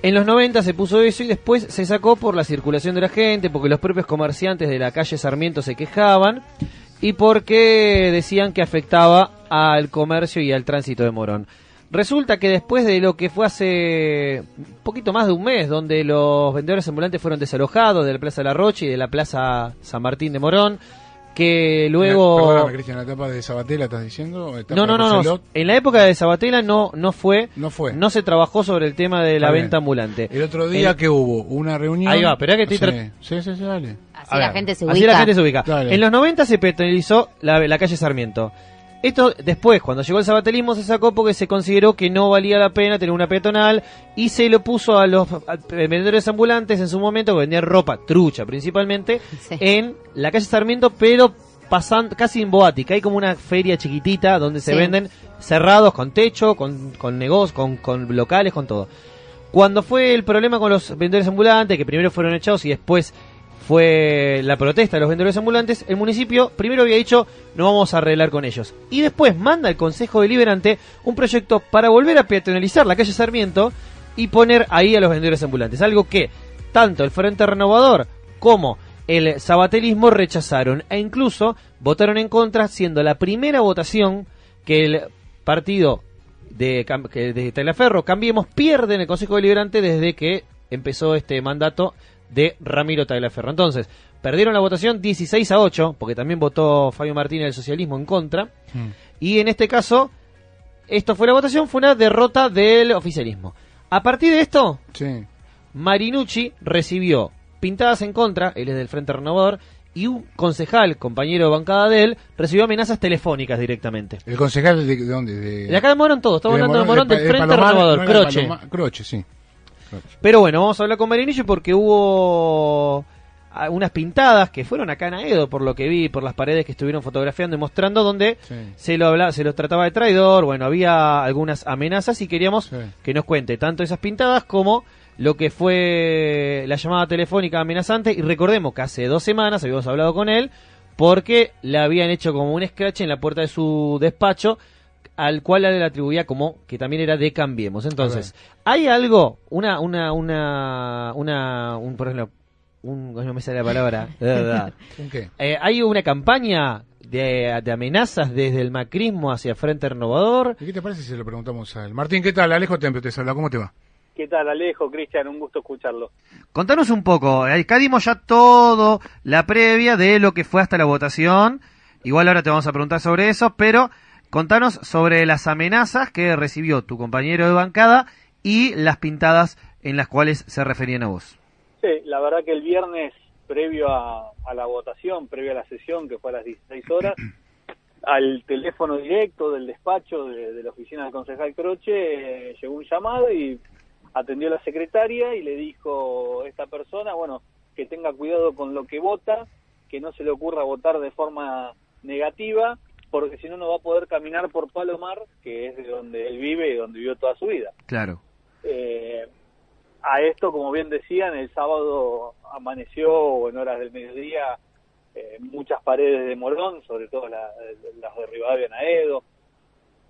En los 90 se puso eso y después se sacó por la circulación de la gente, porque los propios comerciantes de la calle Sarmiento se quejaban y porque decían que afectaba al comercio y al tránsito de Morón. Resulta que después de lo que fue hace un poquito más de un mes, donde los vendedores ambulantes fueron desalojados de la Plaza de la Roche y de la Plaza San Martín de Morón, que luego... Perdóname, Cristian, ¿la etapa de Sabatella estás diciendo? ¿Etapa No, no, no, no. En la época de Sabatella no, no fue, No fue. no se trabajó sobre el tema de la Está bien. venta ambulante. El otro día El- que hubo una reunión... Ahí va, esperá que estoy sí, tra- sí, sí, sí, dale. Así A la ver, gente se Así ubica. la gente se ubica. Dale. En los 90 se peatonalizó la, la calle Sarmiento. Esto después, cuando llegó el sabatelismo, se sacó porque se consideró que no valía la pena tener una peatonal y se lo puso a los a- vendedores ambulantes en su momento que vendían ropa, trucha principalmente, Sí. en la calle Sarmiento, pero pasando casi en Boática. Hay como una feria chiquitita donde se Sí. venden cerrados con techo, con, con negocios, con, con locales, con todo. Cuando fue el problema con los vendedores ambulantes, que primero fueron echados y después fue la protesta de los vendedores ambulantes, el municipio primero había dicho no vamos a arreglar con ellos. Y después manda al Consejo Deliberante un proyecto para volver a peatonalizar la calle Sarmiento y poner ahí a los vendedores ambulantes. Algo que tanto el Frente Renovador como el sabatelismo rechazaron e incluso votaron en contra, siendo la primera votación que el partido de, de Cambiemos, pierde en el Consejo Deliberante desde que empezó este mandato de Ramiro Tagliaferro. Entonces, perdieron la votación 16 a 8, porque también votó Fabio Martínez del socialismo en contra. Mm. Y en este caso, esto fue la votación, fue una derrota del oficialismo. A partir de esto, Sí. Marinucci recibió pintadas en contra, él es del Frente Renovador, y un concejal, compañero de bancada de él, recibió amenazas telefónicas directamente. ¿El concejal de, de dónde? De, De acá de Morón todo, estamos hablando de Morón de del Frente Palomar, Renovador, no Croche. Croche, sí. Pero bueno, vamos a hablar con Marinucci porque hubo unas pintadas que fueron acá en Aedo, por lo que vi, por las paredes que estuvieron fotografiando y mostrando, donde Sí. se lo habla, se los trataba de traidor, bueno, había algunas amenazas y queríamos Sí. que nos cuente tanto esas pintadas como lo que fue la llamada telefónica amenazante y recordemos que hace dos semanas habíamos hablado con él porque le habían hecho como un scratch en la puerta de su despacho al cual le atribuía como que también era de Cambiemos. Entonces, ¿hay algo, una, una, una, una, un, por ejemplo, un, no me sale la palabra, de verdad. ¿Con qué? Eh, ¿Hay una campaña de, de amenazas desde el macrismo hacia Frente Renovador? ¿Y qué te parece si se lo preguntamos a él? Martín, ¿qué tal? Alejo Tempio te habla, ¿cómo te va? ¿Qué tal, Alejo? Cristian, un gusto escucharlo. Contanos un poco, eh, acá dimos ya todo la previa de lo que fue hasta la votación. Igual ahora te vamos a preguntar sobre eso, pero contanos sobre las amenazas que recibió tu compañero de bancada y las pintadas en las cuales se referían a vos. Sí, la verdad que el viernes, previo a, a la votación, previo a la sesión, que fue a las 16 horas, al teléfono directo del despacho de, de la oficina del concejal Croche eh, llegó un llamado y atendió la secretaria y le dijo esta persona, bueno, que tenga cuidado con lo que vota, que no se le ocurra votar de forma negativa, porque si no no va a poder caminar por Palomar, que es de donde él vive y donde vivió toda su vida. Claro. Eh, a esto, como bien decían, el sábado amaneció en horas del mediodía eh, muchas paredes de Morón, sobre todo la- las de Rivadavia en Aedo,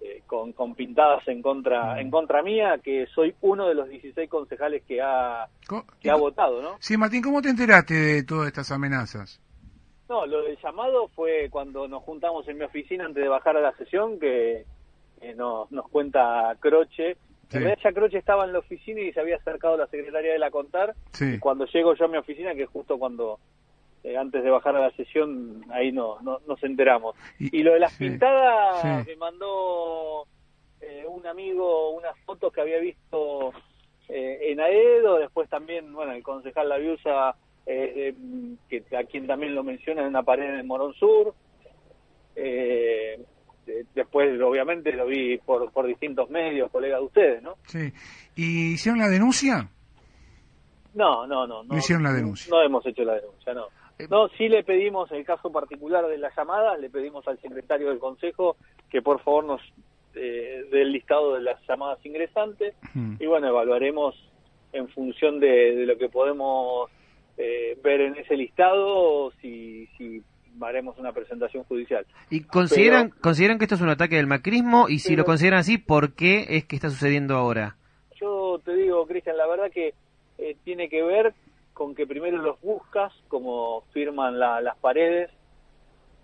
eh, con, con pintadas en contra en contra mía, que soy uno de los 16 concejales que ha, que ha votado, ¿no? Sí, Martín, ¿cómo te enteraste de todas estas amenazas? No, lo del llamado fue cuando nos juntamos en mi oficina antes de bajar a la sesión, que eh, nos, nos cuenta Croche. Sí. En realidad ya Croche estaba en la oficina y se había acercado la secretaria de la contar. Sí. Y cuando llego yo a mi oficina, que es justo cuando, eh, antes de bajar a la sesión, ahí no, no nos enteramos. Y- Y, lo de las sí, pintadas, me mandó eh, un amigo unas fotos que había visto eh, en Aedo, después también, bueno, el concejal Laviusa, eh, eh, que a quien también lo menciona en una pared en Morón Sur. Eh, de- después, obviamente, lo vi por, por distintos medios, colegas de ustedes, ¿no? Sí. ¿Y hicieron la denuncia? No, no, no. No hicieron la denuncia. No hemos hecho la denuncia, no. No, sí le pedimos, el caso particular de la llamada, le pedimos al secretario del Consejo que por favor nos eh, dé el listado de las llamadas ingresantes y bueno, evaluaremos en función de, de lo que podemos eh, ver en ese listado si, si haremos una presentación judicial. ¿Y consideran, Pero- consideran que esto es un ataque del macrismo? Y si lo consideran así, ¿por qué es que está sucediendo ahora? Yo te digo, Cristian, la verdad que eh, tiene que ver con que primero los buscas, como firman las paredes,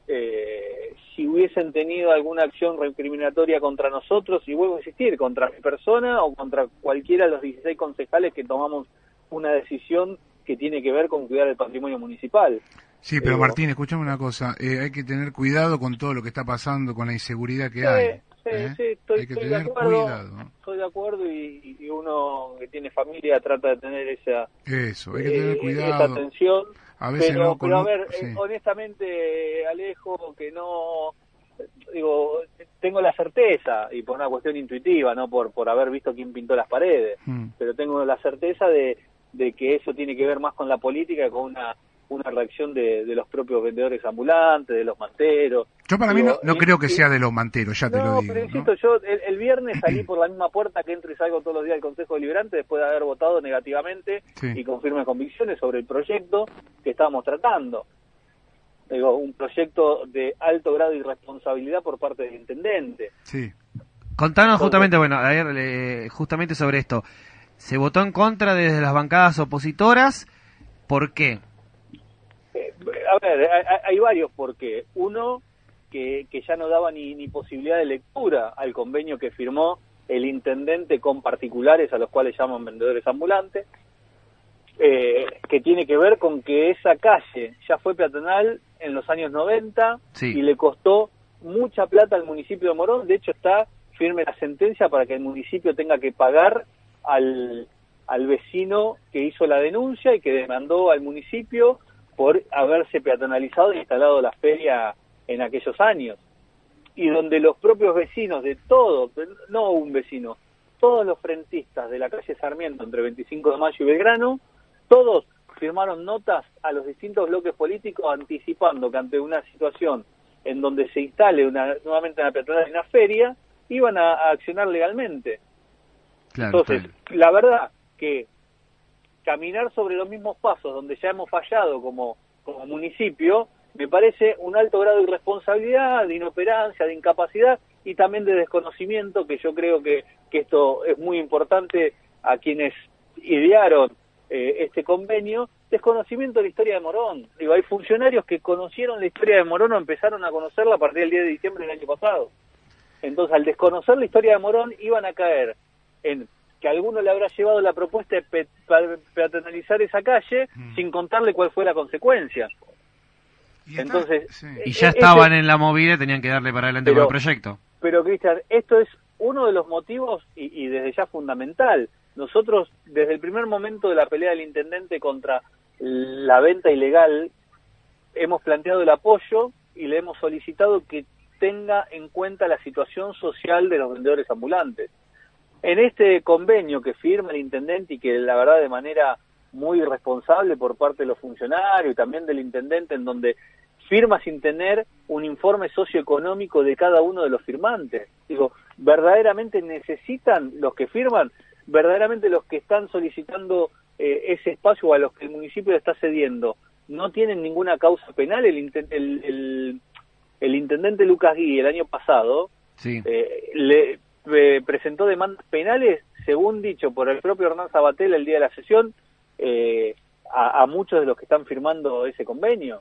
eh, si hubiesen tenido alguna acción recriminatoria contra nosotros, y vuelvo a insistir, contra mi persona o contra cualquiera de los 16 concejales que tomamos una decisión que tiene que ver con cuidar el patrimonio municipal. Sí, pero Martín, escúchame una cosa, eh, hay que tener cuidado con todo lo que está pasando, con la inseguridad que hay. Sí, ¿eh? sí, estoy, de acuerdo, Estoy de acuerdo y, uno que tiene familia trata de tener esa, Eso, hay que tener cuidado. esa atención a veces pero, pero a ver, eh, honestamente, Alejo, que no, digo, tengo la certeza, y por una cuestión intuitiva, no por, por haber visto quién pintó las paredes, hmm. pero tengo la certeza de, de que eso tiene que ver más con la política, con una una reacción de, de, los propios vendedores ambulantes, de los manteros. Yo para mí no, no creo que sea de los manteros, ya te lo digo. Pero insisto, yo el, viernes salí por la misma puerta que entro y salgo todos los días del Consejo Deliberante después de haber votado negativamente y con firmes convicciones sobre el proyecto que estábamos tratando. Digo, un proyecto de alto grado de irresponsabilidad por parte del intendente. Sí. Contanos justamente, bueno, a ver, justamente sobre esto. Se votó en contra desde las bancadas opositoras. ¿Por qué? a ver, hay, varios porque uno que, que ya no daba ni, ni posibilidad de lectura al convenio que firmó el intendente con particulares a los cuales llaman vendedores ambulantes, eh, que tiene que ver con que esa calle ya fue peatonal en los años 90 y le costó mucha plata al municipio de Morón. De hecho, está firme la sentencia para que el municipio tenga que pagar al, al vecino que hizo la denuncia y que demandó al municipio por haberse peatonalizado e instalado la feria en aquellos años. Y donde los propios vecinos de todo, no un vecino, todos los frentistas de la calle Sarmiento entre 25 de mayo y Belgrano, todos firmaron notas a los distintos bloques políticos anticipando que ante una situación en donde se instale una, nuevamente una peatonal en una feria, iban a, accionar legalmente. Entonces, la verdad que caminar sobre los mismos pasos donde ya hemos fallado como, como municipio, me parece un alto grado de irresponsabilidad, de inoperancia, de incapacidad y también de desconocimiento, que yo creo que, que esto es muy importante a quienes idearon eh, este convenio, desconocimiento de la historia de Morón. Digo, hay funcionarios que conocieron la historia de Morón o empezaron a conocerla a partir del 10 de diciembre del año pasado. Entonces, al desconocer la historia de Morón, iban a caer en que alguno le habrá llevado la propuesta de peatonalizar esa calle mm. sin contarle cuál fue la consecuencia. Y Entonces, y ya estaban en la movida y tenían que darle para adelante con el proyecto. Pero Cristian, esto es uno de los motivos y, desde ya fundamental. Nosotros, desde el primer momento de la pelea del intendente contra la venta ilegal, hemos planteado el apoyo y le hemos solicitado que tenga en cuenta la situación social de los vendedores ambulantes. En este convenio que firma el intendente y que la verdad de manera muy responsable por parte de los funcionarios y también del intendente en donde firma sin tener un informe socioeconómico de cada uno de los firmantes. Digo, verdaderamente necesitan los que firman, verdaderamente los que están solicitando eh, ese espacio o a los que el municipio le está cediendo, no tienen ninguna causa penal. El, el, el, intendente Lucas Gui el año pasado sí. eh, le, eh, presentó demandas penales, según dicho por el propio Hernán Sabatel el día de la sesión, eh, a, muchos de los que están firmando ese convenio.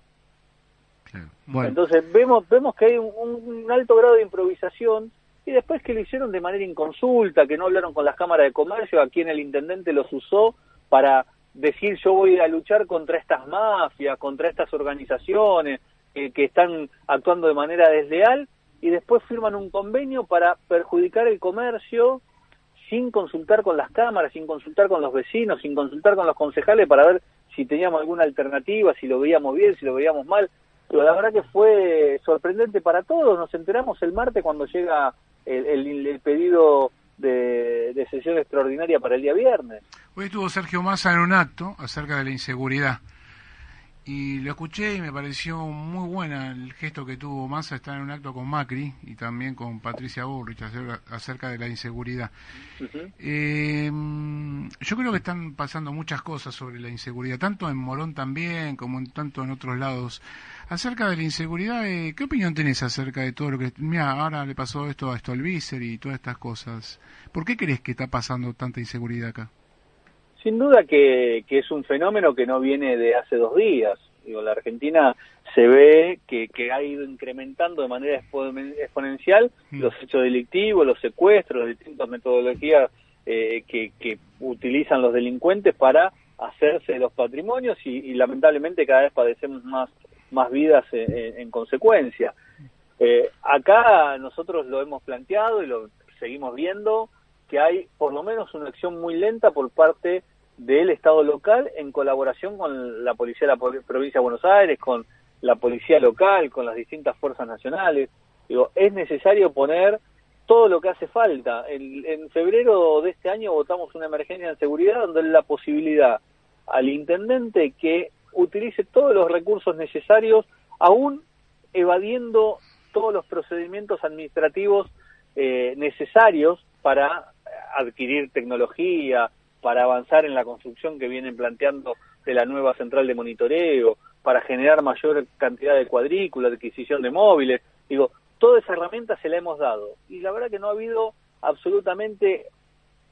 Entonces vemos vemos que hay un, alto grado de improvisación y después que lo hicieron de manera inconsulta, que no hablaron con las cámaras de comercio, a quien el intendente los usó para decir yo voy a luchar contra estas mafias, contra estas organizaciones eh, que están actuando de manera desleal y después firman un convenio para perjudicar el comercio sin consultar con las cámaras, sin consultar con los vecinos, sin consultar con los concejales para ver si teníamos alguna alternativa, si lo veíamos bien, si lo veíamos mal. Pero la verdad que fue sorprendente para todos. Nos enteramos el martes cuando llega el, pedido de, de, sesión extraordinaria para el día viernes. Hoy estuvo Sergio Massa en un acto acerca de la inseguridad Y lo escuché y me pareció muy buena el gesto que tuvo Massa estar en un acto con Macri y también con Patricia Burrich acerca de la inseguridad. eh, yo creo que están pasando muchas cosas sobre la inseguridad, tanto en Morón también como en tanto en otros lados. Acerca de la inseguridad, eh, ¿qué opinión tenés acerca de todo lo que... Mira, ahora le pasó esto a Stolbizer y todas estas cosas. ¿Por qué crees que está pasando tanta inseguridad acá? Sin duda que, es un fenómeno que no viene de hace dos días. Digo, la Argentina se ve que, ha ido incrementando de manera exponencial mm. los hechos delictivos, los secuestros, las distintas metodologías eh, que, utilizan los delincuentes para hacerse de los patrimonios y, lamentablemente cada vez padecemos más, más vidas en, consecuencia. Eh, acá nosotros lo hemos planteado y lo seguimos viendo que hay por lo menos una acción muy lenta por parte del Estado local en colaboración con la Policía de la Provincia de Buenos Aires, con la Policía local, con las distintas fuerzas nacionales. Digo, es necesario poner todo lo que hace falta. En, en febrero de este año votamos una emergencia de seguridad donde la posibilidad al intendente que utilice todos los recursos necesarios, aún evadiendo todos los procedimientos administrativos eh, necesarios para adquirir tecnología, para avanzar en la construcción que vienen planteando de la nueva central de monitoreo, para generar mayor cantidad de cuadrículas, de adquisición de móviles. Digo, toda esa herramienta se la hemos dado. Y la verdad que no ha habido absolutamente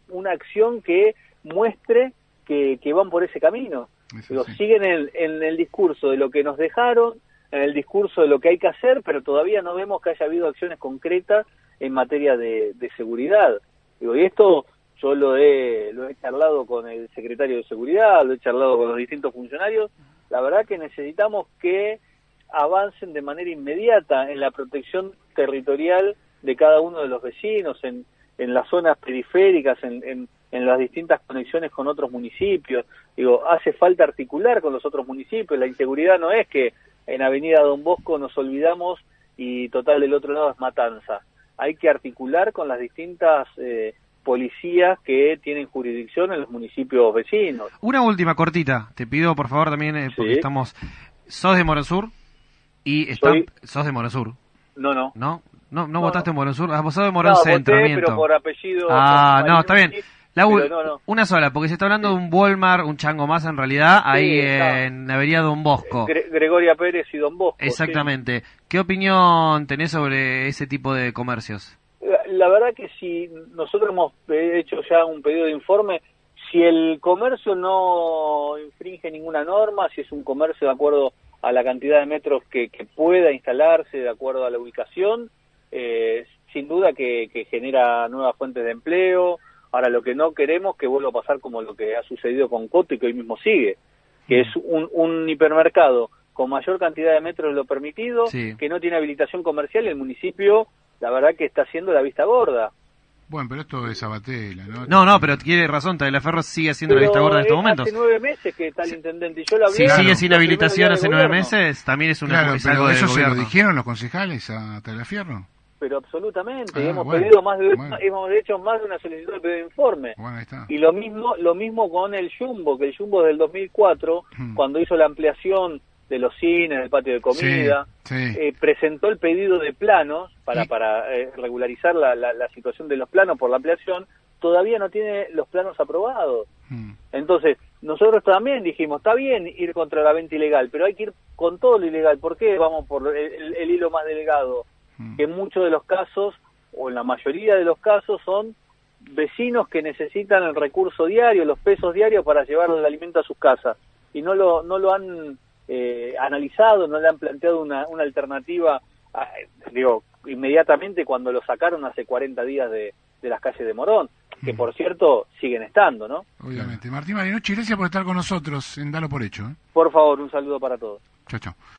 una acción que muestre que, van por ese camino. Digo, siguen en, en el discurso de lo que nos dejaron, en el discurso de lo que hay que hacer, pero todavía no vemos que haya habido acciones concretas en materia de, de seguridad. Digo, y esto yo lo he, lo he charlado con el secretario de Seguridad, lo he charlado con los distintos funcionarios. La verdad que necesitamos que avancen de manera inmediata en la protección territorial de cada uno de los vecinos, en, en las zonas periféricas, en, en, las distintas conexiones con otros municipios. Digo, hace falta articular con los otros municipios. La inseguridad no es que en Avenida Don Bosco nos olvidamos y total del otro lado es Matanza. Hay que articular con las distintas eh, policías que tienen jurisdicción en los municipios vecinos. Una última cortita, te pido por favor también, eh, porque estamos... ¿Sos de Morosur? Y está... ¿Sos de Morosur? No, no. ¿No? ¿No, no, votaste en Morosur? Ah, vos sos de Morón Centro, pero por apellido... Ah, no, está bien. La Una sola, porque se está hablando de un Walmart, un chango más en realidad, ahí en Avenida Don Bosco. Gregoria Pérez y Don Bosco. Exactamente. ¿Qué opinión tenés sobre ese tipo de comercios? La verdad que si nosotros hemos hecho ya un pedido de informe, si el comercio no infringe ninguna norma, si es un comercio de acuerdo a la cantidad de metros que, pueda instalarse, de acuerdo a la ubicación, eh, sin duda que, genera nuevas fuentes de empleo. Ahora, lo que no queremos que vuelva a pasar como lo que ha sucedido con Coto y que hoy mismo sigue, que es un, un hipermercado con mayor cantidad de metros de lo permitido, que no tiene habilitación comercial y el municipio la verdad que está haciendo la vista gorda. Bueno, pero esto es Abatela, ¿no? No, no, pero tiene razón, Ferro sigue haciendo la vista gorda en estos momentos. Hace nueve meses que está el intendente y yo la Si sigue sin habilitación hace nueve meses, también es una claro, pero eso se lo dijeron los concejales a Telefierro. Pero absolutamente, ah, hemos pedido más de, hemos hecho más de una solicitud de informe. Bueno, ahí está. Y lo mismo, lo mismo con el Jumbo, que el Jumbo del 2004, hmm. cuando hizo la ampliación de los cines, del patio de comida, eh, presentó el pedido de planos para, para eh, regularizar la, la, situación de los planos por la ampliación, todavía no tiene los planos aprobados. Mm. Entonces, nosotros también dijimos, está bien ir contra la venta ilegal, pero hay que ir con todo lo ilegal. ¿Por qué vamos por el, hilo más delgado? Mm. Que en muchos de los casos, o en la mayoría de los casos, son vecinos que necesitan el recurso diario, los pesos diarios para llevar el alimento a sus casas. Y no lo, no lo han eh, analizado, no le han planteado una, una alternativa, digo, inmediatamente cuando lo sacaron hace 40 días de, de las calles de Morón, que por cierto siguen estando, ¿no? Obviamente. Martín Marinucci, gracias por estar con nosotros en Dalo por Hecho. ¿eh? Por favor, un saludo para todos. Chao, chao.